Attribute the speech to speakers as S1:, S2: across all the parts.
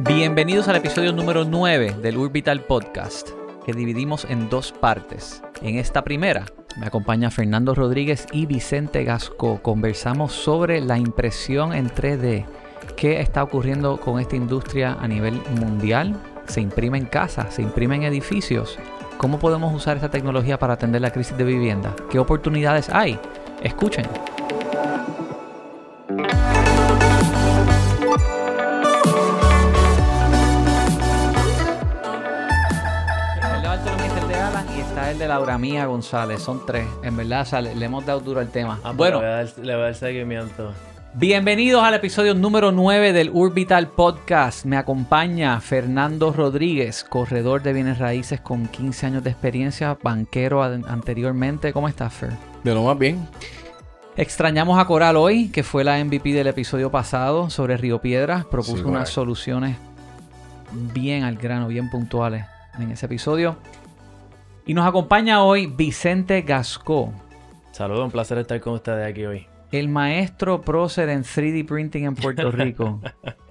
S1: Bienvenidos al episodio número 9 del Urbital Podcast, que dividimos en dos partes. En esta primera me acompaña Fernando Rodríguez y Vicente Gasco. Conversamos sobre la impresión en 3D, qué está ocurriendo con esta industria a nivel mundial. Se imprime en casas, se imprime en edificios. ¿Cómo podemos usar esta tecnología para atender la crisis de vivienda? ¿Qué oportunidades hay? Escuchen. Está el de Laura Mía González. Son tres. En verdad, o sea, le, le hemos dado duro al tema.
S2: Ah,
S1: bueno,
S2: le voy, a dar, le voy a dar seguimiento.
S1: bienvenidos al episodio número 9 del Urbital Podcast. Me acompaña Fernando Rodríguez, corredor de bienes raíces con 15 años de experiencia, banquero an- anteriormente. ¿Cómo estás, Fer?
S3: De lo más bien.
S1: Extrañamos a Coral hoy, que fue la MVP del episodio pasado sobre Río Piedras. Propuso
S3: Sí,
S1: unas soluciones bien al grano, bien puntuales en ese episodio. Y nos acompaña hoy Vicente Gascó,
S2: Saludos, un placer estar con ustedes aquí hoy.
S1: el maestro prócer en 3D printing en Puerto Rico,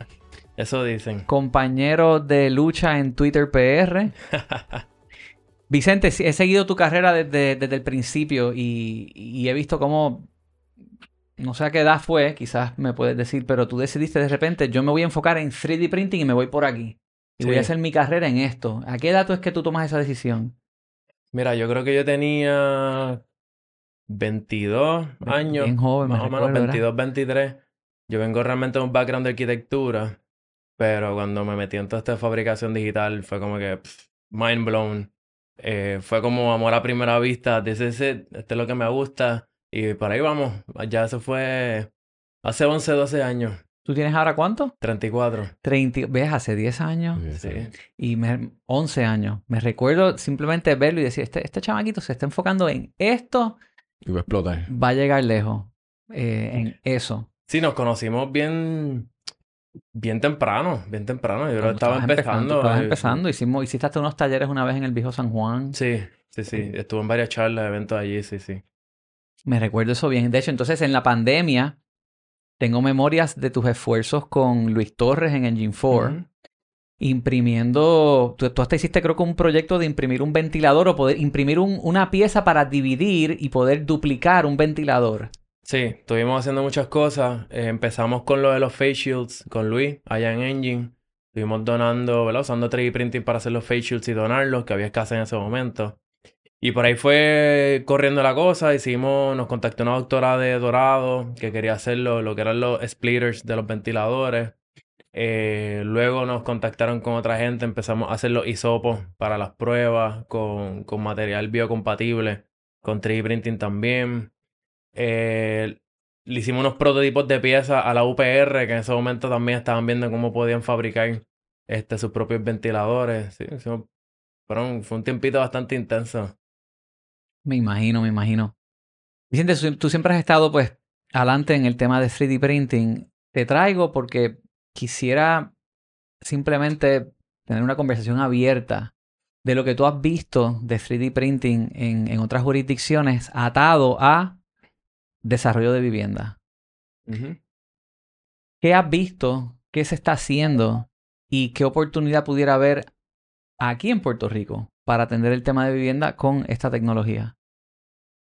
S2: Eso dicen.
S1: compañero de lucha en Twitter PR. Vicente, he seguido tu carrera desde, desde el principio y, y he visto cómo, no sé a qué edad fue, quizás me puedes decir, pero tú decidiste de repente, yo me voy a enfocar en 3D printing y me voy por aquí. Y voy a hacer mi carrera en esto. ¿A qué edad es que tú tomas esa decisión?
S2: Mira, yo creo que yo tenía 22 años.
S1: Bien joven, me
S2: más o menos
S1: recuerdo, ¿verdad?
S2: 22, 23. Yo vengo realmente de un background de arquitectura, pero cuando me metí en toda esta fabricación digital fue como que pff, mind blown. Eh, fue como amor a primera vista. This is it, esto es lo que me gusta. Y por ahí vamos. Ya eso fue hace 11, 12 años.
S1: ¿Tú tienes ahora cuánto?
S2: 34.
S1: 30, ves, hace 10 años
S2: Sí.
S1: y me- 11 años. Me recuerdo simplemente verlo y decir, este, este chamaquito se está enfocando en esto,
S3: Y va a explotar.
S1: va a llegar lejos. eh, en eso.
S2: Sí, nos conocimos bien, bien temprano, bien temprano. Yo creo que estaba empezando.
S1: estabas
S2: eh,
S1: empezando. Hicimos, hiciste hasta unos talleres una vez en el viejo San Juan.
S2: Sí, sí, sí. Estuve en varias charlas, eventos allí, sí, sí.
S1: Me recuerdo eso bien. De hecho, entonces en la pandemia tengo memorias de tus esfuerzos con Luis Torres en Engine 4.
S2: Ujú.
S1: imprimiendo, tú, tú hasta hiciste creo que un proyecto de imprimir un ventilador o poder imprimir un- una pieza para dividir y poder duplicar un ventilador.
S2: Sí, estuvimos haciendo muchas cosas. Eh, empezamos con lo de los face shields con Luis, allá en Engine. Estuvimos donando, ¿verdad? Usando 3D printing para hacer los face shields y donarlos, que había escasez en ese momento. Y por ahí fue corriendo la cosa. Hicimos, nos contactó una doctora de Dorado que quería hacer lo, que eran los splitters de los ventiladores. Eh, luego nos contactaron con otra gente, empezamos a hacer los hisopos para las pruebas con, con material biocompatible, con 3D printing también. Eh, le hicimos unos prototipos de piezas a la UPR que en ese momento también estaban viendo cómo podían fabricar este, sus propios ventiladores. Sí, hicimos- fueron- fue un tiempito bastante intenso.
S1: Me imagino, me imagino. Vicente, tú, siempre has estado pues adelante en el tema de 3D printing. Te traigo porque quisiera simplemente tener una conversación abierta de lo que tú has visto de 3D printing en, en otras jurisdicciones atado a desarrollo de vivienda. ¿Qué has visto? ¿Qué se está haciendo? ¿Y qué oportunidad pudiera haber aquí en Puerto Rico para atender el tema de vivienda con esta tecnología?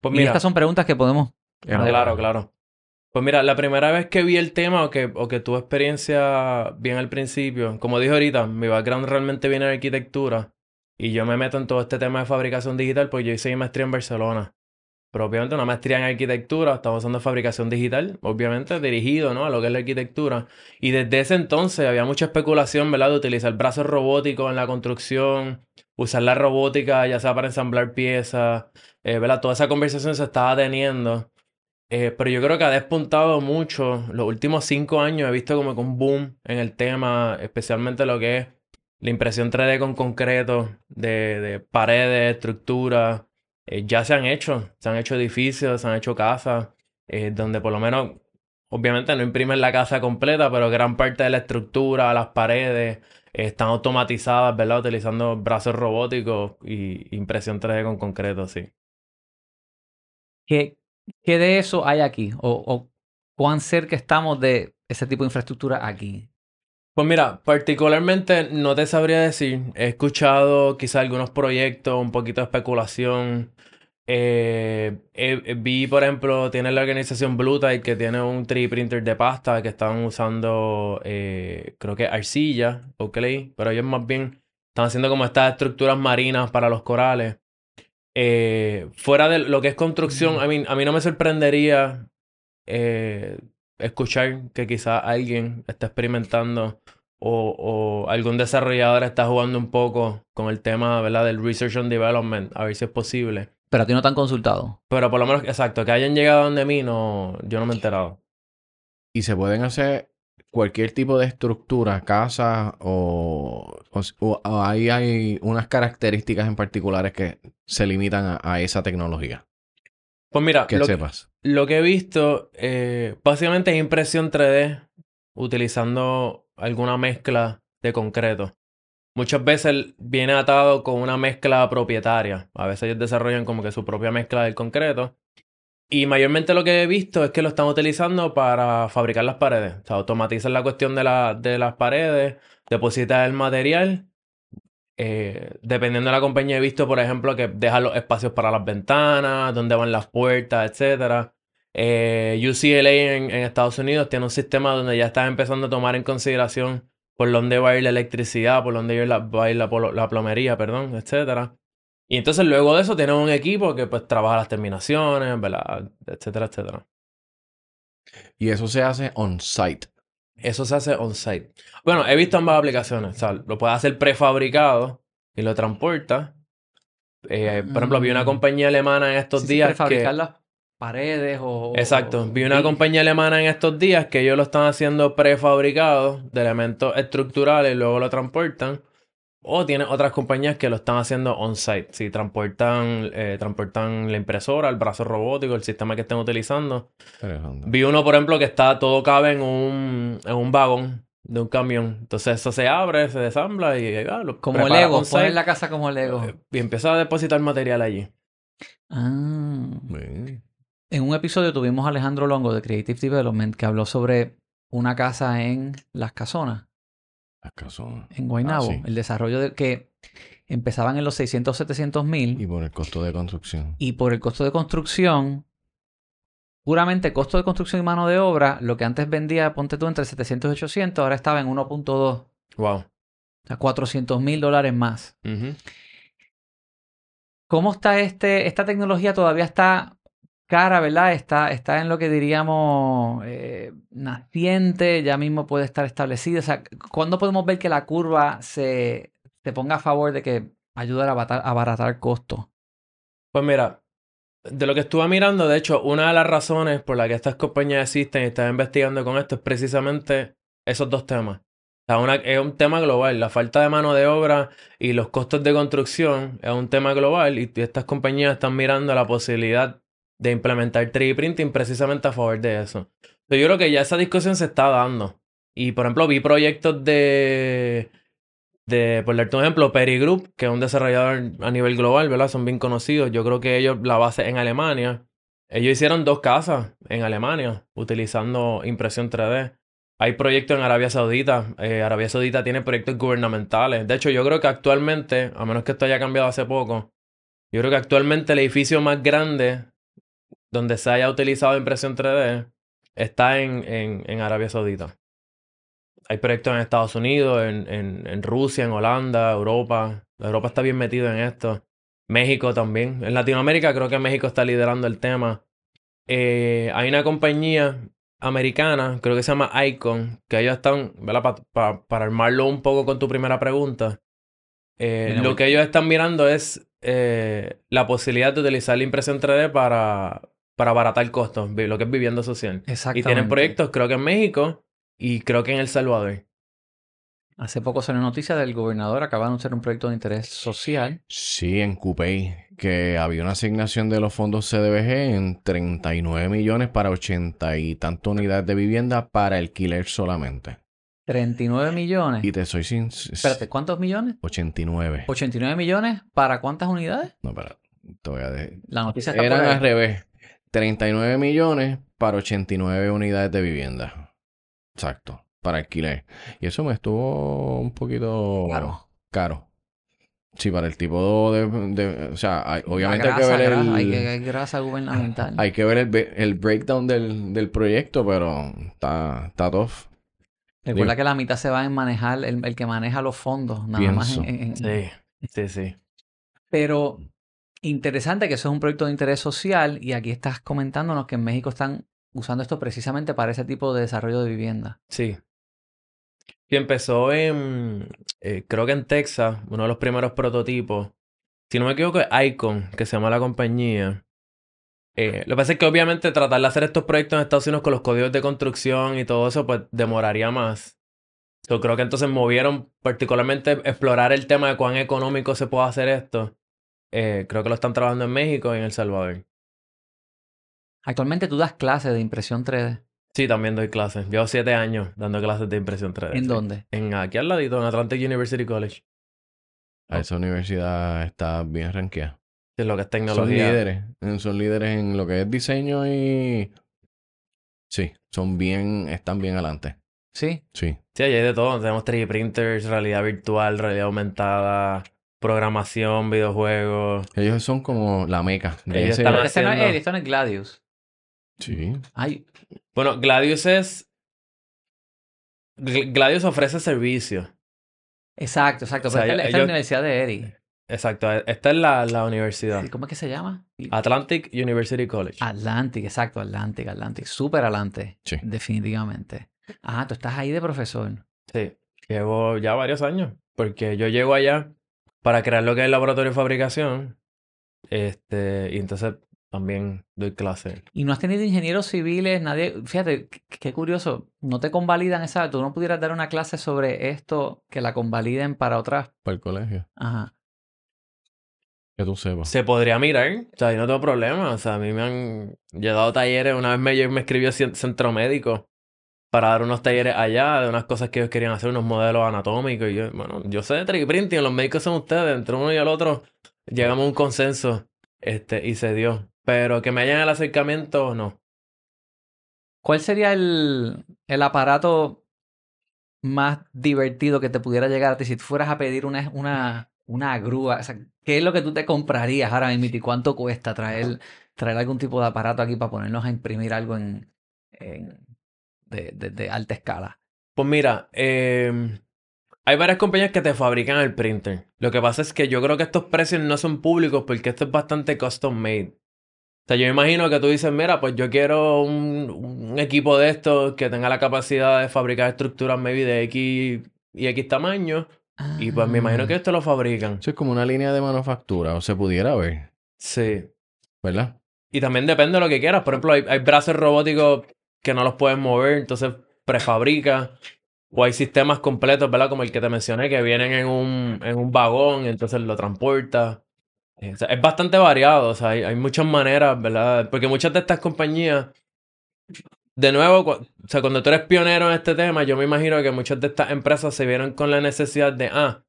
S2: Pues
S1: y
S2: mira,
S1: estas son preguntas que podemos...
S2: claro, claro. Pues mira, la primera vez que vi el tema o que, o que tuve experiencia bien al principio, como dije ahorita, mi background realmente viene de arquitectura y yo me meto en todo este tema de fabricación digital porque yo hice mi maestría en Barcelona. Propiamente una maestría en arquitectura, estamos usando fabricación digital, obviamente dirigido ¿no? a lo que es la arquitectura. Y desde ese entonces había mucha especulación, ¿verdad? De utilizar brazos robóticos en la construcción, usar la robótica ya sea para ensamblar piezas, eh, ¿verdad? Toda esa conversación se estaba teniendo. Eh, pero yo creo que ha despuntado mucho. Los últimos cinco años he visto como que un boom en el tema, especialmente lo que es la impresión 3D con concreto, de, de paredes, estructuras. Eh, ya se han hecho, se han hecho edificios, se han hecho casas, eh, donde por lo menos, obviamente no imprimen la casa completa, pero gran parte de la estructura, las paredes, están automatizadas, ¿verdad? Utilizando brazos robóticos y impresión 3D con concreto, sí.
S1: ¿Qué, qué de eso hay aquí? O, o cuán cerca estamos de ese tipo de infraestructura aquí?
S2: Pues mira, particularmente no te sabría decir. He escuchado quizá algunos proyectos, un poquito de especulación. Eh, eh, vi, por ejemplo, tiene la organización Blue que tiene un 3D printer de pasta que estaban usando, eh, creo que arcilla o clay, pero ellos más bien están haciendo como estas estructuras marinas para los corales. Eh, fuera de lo que es construcción, a mí, a mí no me sorprendería eh, escuchar que quizás alguien está experimentando o, o algún desarrollador está jugando un poco con el tema, ¿verdad? Del research and development, a ver si es posible.
S1: Pero a ti no te han consultado.
S2: Pero por lo menos, exacto, que hayan llegado donde mí, no, yo no me he enterado.
S3: Y se pueden hacer cualquier tipo de estructura, casa o, o, o ahí hay unas características en particulares que se limitan a, a esa tecnología.
S2: Pues mira,
S3: Que
S2: lo,
S3: sepas.
S2: lo que he visto, eh, básicamente es impresión 3D utilizando alguna mezcla de concreto. Muchas veces viene atado con una mezcla propietaria. A veces ellos desarrollan como que su propia mezcla del concreto. Y mayormente lo que he visto es que lo están utilizando para fabricar las paredes. O sea, automatizan la cuestión de, la, de las paredes, depositan el material. Eh, dependiendo de la compañía, he visto, por ejemplo, que dejan los espacios para las ventanas, dónde van las puertas, etc. Eh, UCLA en, Estados Unidos tiene un sistema donde ya están empezando a tomar en consideración por dónde va a ir la electricidad, por dónde va a ir la, la plomería, perdón, etcétera. Y entonces luego de eso tienen un equipo que pues trabaja las terminaciones, ¿verdad? Etcétera, etcétera.
S3: Y eso se hace on-site.
S2: Eso se hace on-site. Bueno, he visto ambas aplicaciones. O sea, lo puedes hacer prefabricado y lo transporta. Eh, por ejemplo, vi una
S1: Mm.
S2: compañía alemana en estos
S1: Sí,
S2: días que...
S1: fabricar las paredes o...
S2: Exacto. Vi una compañía alemana en estos días que ellos lo están haciendo prefabricado de elementos estructurales y luego lo transportan. O tiene otras compañías que lo están haciendo on-site. Si transportan, eh, transportan la impresora, el brazo robótico, el sistema que estén utilizando. Vi uno, por ejemplo, que está todo cabe en un, en un vagón de un camión. Entonces eso se abre, se desambla y ah, lo
S1: Como Lego, poner la casa como Lego.
S2: eh, Y empieza a depositar material allí.
S1: Ah.
S3: Bien.
S1: En un episodio tuvimos a Alejandro Longo de Creative Development que habló sobre una casa en Las Casonas,
S3: Las casas.
S1: en Guaynabo.
S3: Ah, sí.
S1: El desarrollo de que empezaban en los 600, 700 mil
S3: Y por el costo de construcción.
S1: y por el costo de construcción, puramente costo de construcción y mano de obra, lo que antes vendía, ponte tú, entre 700 y 800, ahora estaba en 1.2,
S2: Wow.
S1: o sea, 400 mil dólares más. ¿Cómo está este, esta tecnología? Todavía está cara, ¿verdad? Está, está en lo que diríamos eh, naciente, ya mismo puede estar establecida. O sea, ¿cuándo podemos ver que la curva se, se ponga a favor de que ayuda a abaratar, abaratar costos?
S2: Pues mira, de lo que estuve mirando, de hecho, una de las razones por las que estas compañías existen y están investigando con esto es precisamente esos dos temas. O sea, es un tema global. La falta de mano de obra y los costos de construcción es un tema global y estas compañías están mirando la posibilidad de implementar 3D printing precisamente a favor de eso. Yo creo que ya esa discusión se está dando. Y por ejemplo, vi proyectos de, de por darte un ejemplo, Peri Group, que es un desarrollador a nivel global, ¿verdad? Son bien conocidos. Yo creo que ellos, la base en Alemania, ellos hicieron dos casas en Alemania utilizando impresión 3D. Hay proyectos en Arabia Saudita. Eh, Arabia Saudita tiene proyectos gubernamentales. De hecho, yo creo que actualmente, a menos que esto haya cambiado hace poco, yo creo que actualmente el edificio más grande donde se haya utilizado impresión 3D está en, en, en Arabia Saudita. Hay proyectos en Estados Unidos, en, en, en Rusia, en Holanda, Europa. Europa está bien metido en esto. México también. En Latinoamérica creo que México está liderando el tema. Eh, hay una compañía americana, creo que se llama Icon, que ellos están, ¿verdad? Pa- pa- para armarlo un poco con tu primera pregunta. Eh,
S1: Mira,
S2: lo que ellos están mirando es eh, la posibilidad de utilizar la impresión 3D para, para abaratar costos, lo que es vivienda social. Y
S1: Exactamente.
S2: tienen proyectos, creo que en México y creo que en El Salvador.
S1: Hace poco salió noticia del gobernador, acaba de anunciar un proyecto de interés social.
S3: Sí, en Cupey, que había una asignación de los fondos CDBG en 39 millones para 80 y tantas unidades de vivienda para alquiler solamente.
S1: 39 millones.
S3: Y te soy sin...
S1: Espérate, ¿cuántos millones?
S3: 89.
S1: 89 millones para cuántas unidades?
S3: No, espera. Te voy a de-
S1: La noticia está
S3: Eran
S1: por ahí.
S3: al revés. 39 millones para 89 unidades de vivienda. Exacto. para alquiler. Y eso me estuvo un poquito
S1: Claro.
S3: caro. Sí, para el tipo de... de- o sea, hay- obviamente hay que ver
S1: grasa,
S3: el...
S1: hay, que- hay grasa gubernamental.
S3: Hay que ver el, el breakdown del, del proyecto, pero está, está tough.
S1: Recuerda
S3: digo-
S1: que la mitad se va en manejar, el, el que maneja los fondos, nada más en-
S3: Pienso.
S1: en- en-
S2: Sí, sí, sí.
S1: Pero interesante que eso es un proyecto de interés social y aquí estás comentándonos que en México están usando esto precisamente para ese tipo de desarrollo de vivienda.
S2: Sí. Y empezó en, eh, creo que en Texas, uno de los primeros prototipos. Si no me equivoco, es Icon, que se llama la compañía. Eh, lo que pasa es que obviamente tratar de hacer estos proyectos en Estados Unidos con los códigos de construcción y todo eso, pues demoraría más. Yo creo que entonces movieron particularmente explorar el tema de cuán económico se puede hacer esto. Eh, creo que lo están trabajando en México y en El Salvador.
S1: Actualmente tú das clases de impresión 3D.
S2: Sí, también doy clases. Llevo siete años dando clases de impresión 3D.
S1: ¿En
S2: sí.
S1: dónde?
S2: En aquí al ladito, en Atlantic University College.
S3: A esa universidad está bien rankeada.
S2: Es lo que es
S3: Son
S2: tecnología.
S3: líderes. eh, Son líderes en lo que es diseño y... Sí, son bien... Están bien adelante.
S1: Sí.
S3: Sí.
S2: Sí, hay de todo. Tenemos 3D printers, realidad virtual, realidad aumentada, programación, videojuegos.
S3: Ellos son como la meca de
S2: Ellos
S3: ese...
S2: están
S1: Este no es no es Gladius.
S3: Sí.
S1: Ay,
S2: Bueno, Gladius es. Gl- Gladius ofrece servicios.
S1: exacto, exacto.
S2: O sea,
S1: Pero esta, esta es la Universidad de Eddie.
S2: Exacto. Esta es la, la universidad.
S1: Sí, ¿Cómo es que se llama?
S2: Atlantic University College.
S1: Atlantic, exacto, Atlantic, Atlantic. Súper adelante.
S3: Sí.
S1: Definitivamente. Ah, tú estás ahí de profesor.
S2: Sí. Llevo ya varios años. Porque yo llego allá para crear lo que es el laboratorio de fabricación. Este. Y entonces también doy clases.
S1: Y no has tenido ingenieros civiles, nadie. Fíjate, qué, curioso. No te convalidan esa. Tú no pudieras dar una clase sobre esto que la convaliden para otras.
S3: Para el colegio.
S1: Ajá.
S3: Que tú sepas.
S2: Se podría mirar, o sea, yo no tengo problema. O sea, a mí me han llegado talleres. Una vez me, me escribió Centro Médico para dar unos talleres allá de unas cosas que ellos querían hacer, unos modelos anatómicos. Y yo, bueno, yo sé de 3D printing, los médicos son ustedes. Entre uno y el otro llegamos a un consenso este, y se dio. Pero que me hayan el acercamiento, no.
S1: ¿Cuál sería el, el aparato más divertido que te pudiera llegar a ti si tú fueras a pedir una, una, una grúa? O sea, ¿qué es lo que tú te comprarías ahora mismo y cuánto cuesta traer, traer algún tipo de aparato aquí para ponernos a imprimir algo en, en- de, de- de alta escala?
S2: Pues mira, eh, hay varias compañías que te fabrican el printer. Lo que pasa es que yo creo que estos precios no son públicos porque esto es bastante custom made. O sea, yo imagino que tú dices, mira, pues yo quiero un, un equipo de estos que tenga la capacidad de fabricar estructuras maybe de X y X tamaño. Y pues me imagino que
S1: Ah,
S2: esto lo fabrican.
S3: Eso es como una línea de manufactura, o se pudiera ver,
S2: Sí.
S3: ¿verdad?
S2: Y también depende de lo que quieras. Por ejemplo, hay, hay brazos robóticos que no los pueden mover, entonces prefabrica. O hay sistemas completos, ¿verdad? Como el que te mencioné, que vienen en un, en un vagón entonces lo transporta. Eh, es bastante variado, o sea, hay, hay muchas maneras, ¿verdad? Porque muchas de estas compañías, de nuevo, o sea, cuando tú eres pionero en este tema, yo me imagino que muchas de estas empresas se vieron con la necesidad de, ah,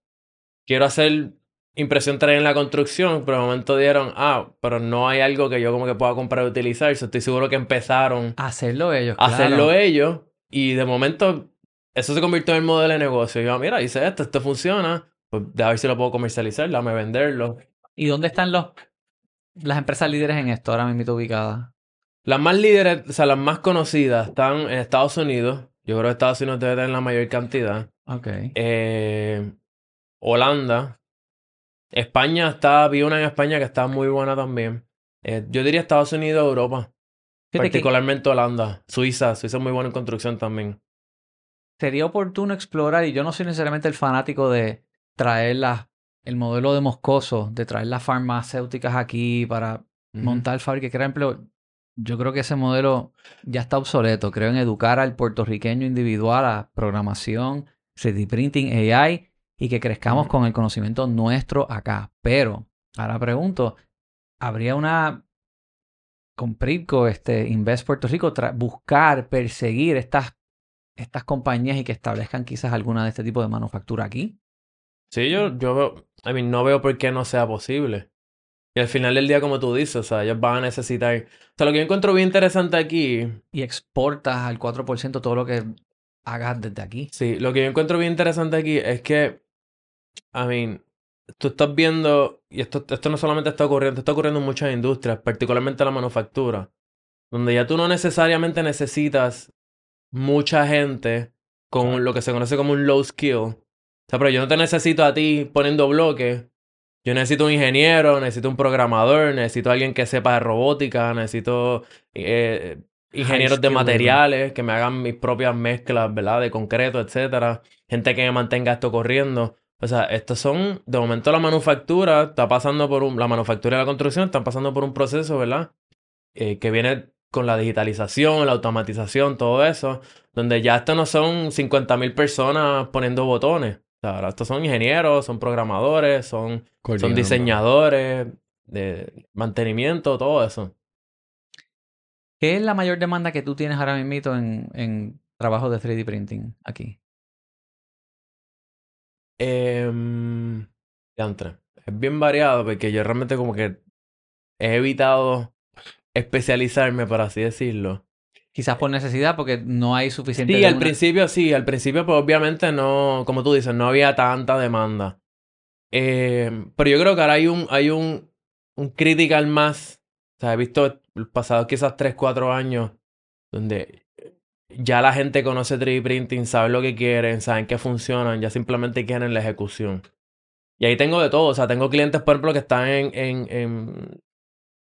S2: quiero hacer impresión 3D en la construcción, pero de momento dieron, ah, pero no hay algo que yo como que pueda comprar y utilizar. So, estoy seguro que empezaron
S1: Hacerlo ellos,
S2: a
S1: claro.
S2: hacerlo ellos y de momento eso se convirtió en el modelo de negocio. Y yo, mira, hice esto, esto funciona, pues a ver si lo puedo comercializar, dame venderlo.
S1: ¿Y dónde están los, las empresas líderes en esto ahora mismo ubicadas?
S2: Las más líderes, o sea, las más conocidas están en Estados Unidos. Yo creo que Estados Unidos debe tener la mayor cantidad.
S1: Ok.
S2: Eh, Holanda. España está, vi una en España que está muy buena también. Eh, yo diría Estados Unidos, Europa.
S1: Fíjate que
S2: Particularmente Holanda. Suiza. Suiza es muy buena en construcción también.
S1: sería oportuno explorar, y yo no soy necesariamente el fanático de traer el modelo de Moscoso, de traer las farmacéuticas aquí para
S2: Ujú.
S1: montar fábricas, crear empleo. Yo creo que ese modelo ya está obsoleto. Creo en educar al puertorriqueño individual a programación, 3D printing, AI y que crezcamos con el conocimiento nuestro acá. Pero, ahora pregunto, ¿habría una con Pritco, este, Invest Puerto Rico, buscar, perseguir estas, estas compañías y que establezcan quizás alguna de este tipo de manufactura aquí?
S2: Sí, yo, yo veo, I mean, no veo por qué no sea posible. Y al final del día, como tú dices, o sea, ellos van a necesitar. O sea, lo que yo encuentro bien interesante aquí,
S1: Y exportas al 4% todo lo que hagas desde aquí.
S2: Sí, lo que yo encuentro bien interesante aquí es que, I mean, tú estás viendo, y esto, esto no solamente está ocurriendo, está ocurriendo en muchas industrias, particularmente la manufactura, donde ya tú no necesariamente necesitas mucha gente con lo que se conoce como un low skill. O sea, pero yo no te necesito a ti poniendo bloques. Yo necesito un ingeniero, necesito un programador, necesito alguien que sepa de robótica, necesito eh, ingenieros de materiales que me hagan mis propias mezclas, ¿verdad? De concreto, etcétera. Gente que me mantenga esto corriendo. O sea, estos son, de momento la manufactura está pasando por un, la manufactura y la construcción están pasando por un proceso, ¿verdad? Eh, que viene con la digitalización, la automatización, todo eso, donde ya esto no son 50.000 personas poniendo botones. O sea, ahora estos son ingenieros, son programadores, son, son diseñadores de mantenimiento, todo eso.
S1: ¿Qué es la mayor demanda que tú tienes ahora mismo en, en trabajo de 3D printing aquí?
S2: Eh, es bien variado porque yo realmente como que he evitado especializarme, por así decirlo.
S1: Quizás por necesidad, porque no hay suficiente.
S2: Sí, al
S1: una-
S2: principio sí, al principio pues obviamente no, como tú dices, no había tanta demanda. Eh, pero yo creo que ahora hay un, hay un, un critical más. O sea, he visto los pasados quizás 3, 4 años donde ya la gente conoce 3D printing, sabe lo que quieren, saben que funcionan, ya simplemente quieren la ejecución. Y ahí tengo de todo, o sea, tengo clientes, por ejemplo, que están en, en, en...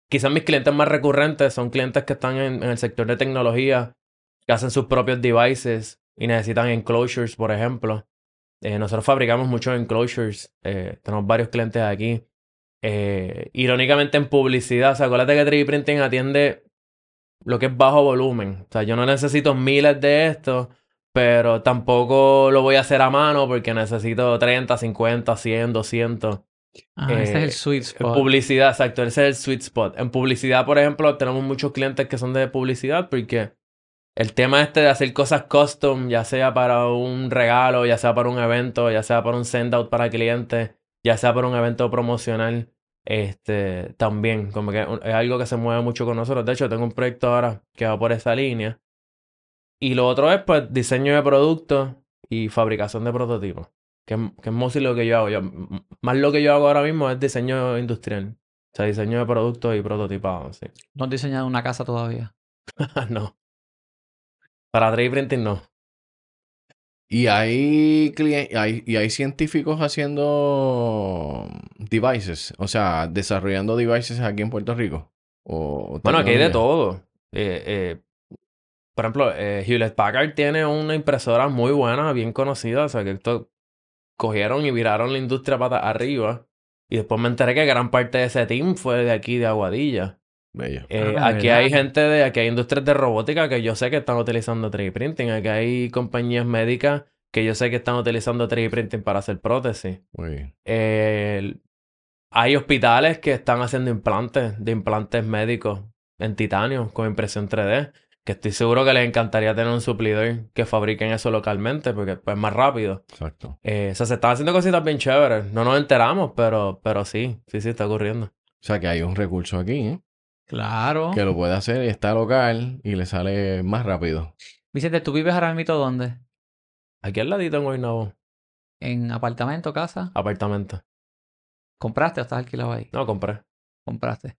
S2: Quizás mis clientes más recurrentes son clientes que están en, el sector de tecnología, que hacen sus propios devices y necesitan enclosures, por ejemplo. Eh, nosotros fabricamos muchos enclosures, eh, tenemos varios clientes aquí. Eh, irónicamente en publicidad, o sea, acuérdate que 3D Printing atiende lo que es bajo volumen. O sea, yo no necesito miles de estos, pero tampoco lo voy a hacer a mano porque necesito 30, 50, 100, 200.
S1: Ah, ese es
S2: eh,
S1: el sweet
S2: En
S1: spot.
S2: publicidad, exacto, ese es el sweet spot. En publicidad, por ejemplo, tenemos muchos clientes que son de publicidad porque el tema este de hacer cosas custom, ya sea para un regalo, ya sea para un evento, ya sea para un send out para clientes, ya sea para un evento promocional, este, también, como que es algo que se mueve mucho con nosotros. De hecho, tengo un proyecto ahora que va por esa línea. Y lo otro es, pues, diseño de productos y fabricación de prototipos. Que, es- que es mostly lo que yo hago. Yo, más lo que yo hago ahora mismo es diseño industrial. O sea, diseño de productos y prototipado, sí.
S1: No has diseñado una casa todavía.
S2: no. Para 3D printing no.
S3: Y hay, hay, y hay científicos haciendo devices, o sea, desarrollando devices aquí en Puerto Rico. O,
S2: Bueno, aquí hay de todo. Eh, eh, por ejemplo, eh, Hewlett Packard tiene una impresora muy buena, bien conocida. O sea, que esto cogieron y viraron la industria pata arriba. Y después me enteré que gran parte de ese team fue de aquí, de Aguadilla.
S3: Bello.
S2: Eh,
S1: Ah,
S2: aquí
S1: ¿verdad?
S2: hay gente de, aquí hay industrias de robótica que yo sé que están utilizando 3D printing. Aquí hay compañías médicas que yo sé que están utilizando 3D printing para hacer prótesis.
S3: Muy bien.
S2: Eh, hay hospitales que están haciendo implantes de implantes médicos en titanio con impresión 3D. Que estoy seguro que les encantaría tener un suplidor que fabriquen eso localmente porque pues, es más rápido.
S3: Exacto.
S2: Eh, o sea, se están haciendo cositas bien chéveres. No nos enteramos, pero, pero sí, sí, sí está ocurriendo.
S3: O sea que hay un recurso aquí ¿eh?
S1: Claro.
S3: que lo puede hacer y está local y le sale más rápido.
S1: Vicente, ¿tú vives ahora mismo dónde?
S2: Aquí al ladito en Guaynabo,
S1: ¿En apartamento, casa?
S2: apartamento.
S1: ¿Compraste o estás alquilado ahí?
S2: No, compré.
S1: Compraste.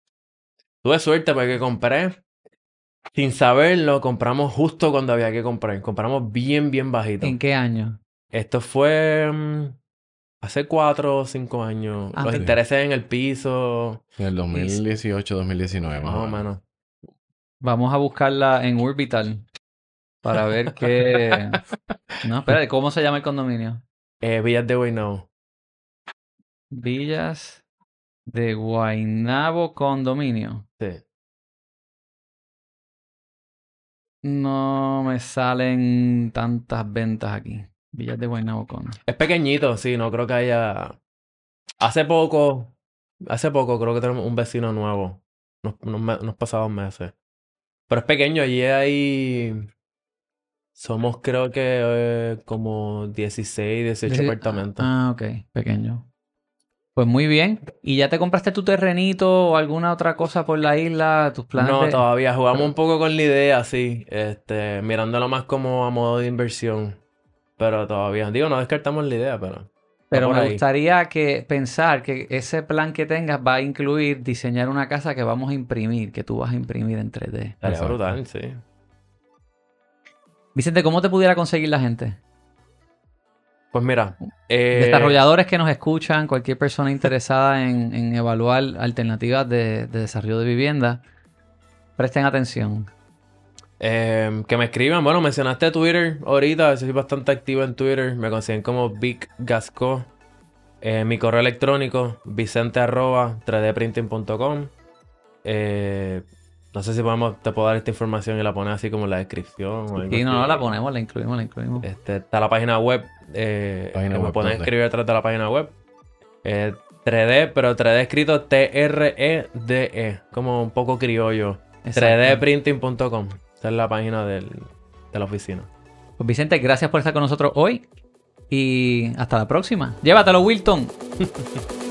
S2: Tuve suerte porque compré. Sin saberlo, compramos justo cuando había que comprar. Compramos bien, bien bajito.
S1: ¿En qué año?
S2: Esto fue mm, hace cuatro o cinco años. Los
S1: Antes.
S2: intereses en el piso,
S3: En el 2018, 2019.
S2: más o menos.
S1: Vamos a buscarla en Orbital para ver qué. No, espera, ¿cómo se llama el condominio?
S2: Eh, Villas de Guaynabo.
S1: Villas de Guaynabo Condominio.
S2: Sí.
S1: No me salen tantas ventas aquí. Villas de Guaynabo.
S2: Es pequeñito, sí, no creo que haya. Hace poco, hace poco creo que tenemos un vecino nuevo. Unos, unos, pasados meses. Pero es pequeño, allí hay. Somos creo que eh, como 16, 18
S1: Dieci-
S2: apartamentos.
S1: Ah, ok. Pequeño. Pues muy bien. ¿Y ya te compraste tu terrenito o alguna otra cosa por la isla? ¿Tus planes?
S2: No,
S1: de-
S2: todavía jugamos un poco con la idea, sí. Este, mirándolo más como a modo de inversión. Pero todavía, digo, no descartamos la idea, pero.
S1: Pero me
S2: ahí.
S1: gustaría que pensar que ese plan que tengas va a incluir diseñar una casa que vamos a imprimir, que tú vas a imprimir en 3D.
S2: Estaría
S3: Exacto.
S2: brutal, sí.
S1: Vicente, ¿cómo te pudiera conseguir la gente?
S2: Pues mira, eh,
S1: Desarrolladores que nos escuchan, cualquier persona interesada en, en evaluar alternativas de, de desarrollo de vivienda, presten atención.
S2: Eh, que me escriban. Bueno, mencionaste Twitter ahorita. Soy bastante activo en Twitter. Me consiguen como Big Gasco. Eh, mi correo electrónico, vicente arroba 3dprinting.com. Eh, no sé si podemos, te puedo dar esta información y la pones así como en la descripción. o algo
S1: Y no, no la ponemos, la incluimos, la incluimos.
S2: Este, está la página web. Eh,
S3: Página
S2: que me pueden escribir atrás de la página web. Eh, 3D, pero 3D escrito T-R-E-D-E. E, Como un poco criollo.
S1: Exacto.
S2: 3dprinting.com. Esta es la página del- de la oficina.
S1: Pues Vicente, gracias por estar con nosotros hoy y hasta la próxima. Llévatelo, Wilton.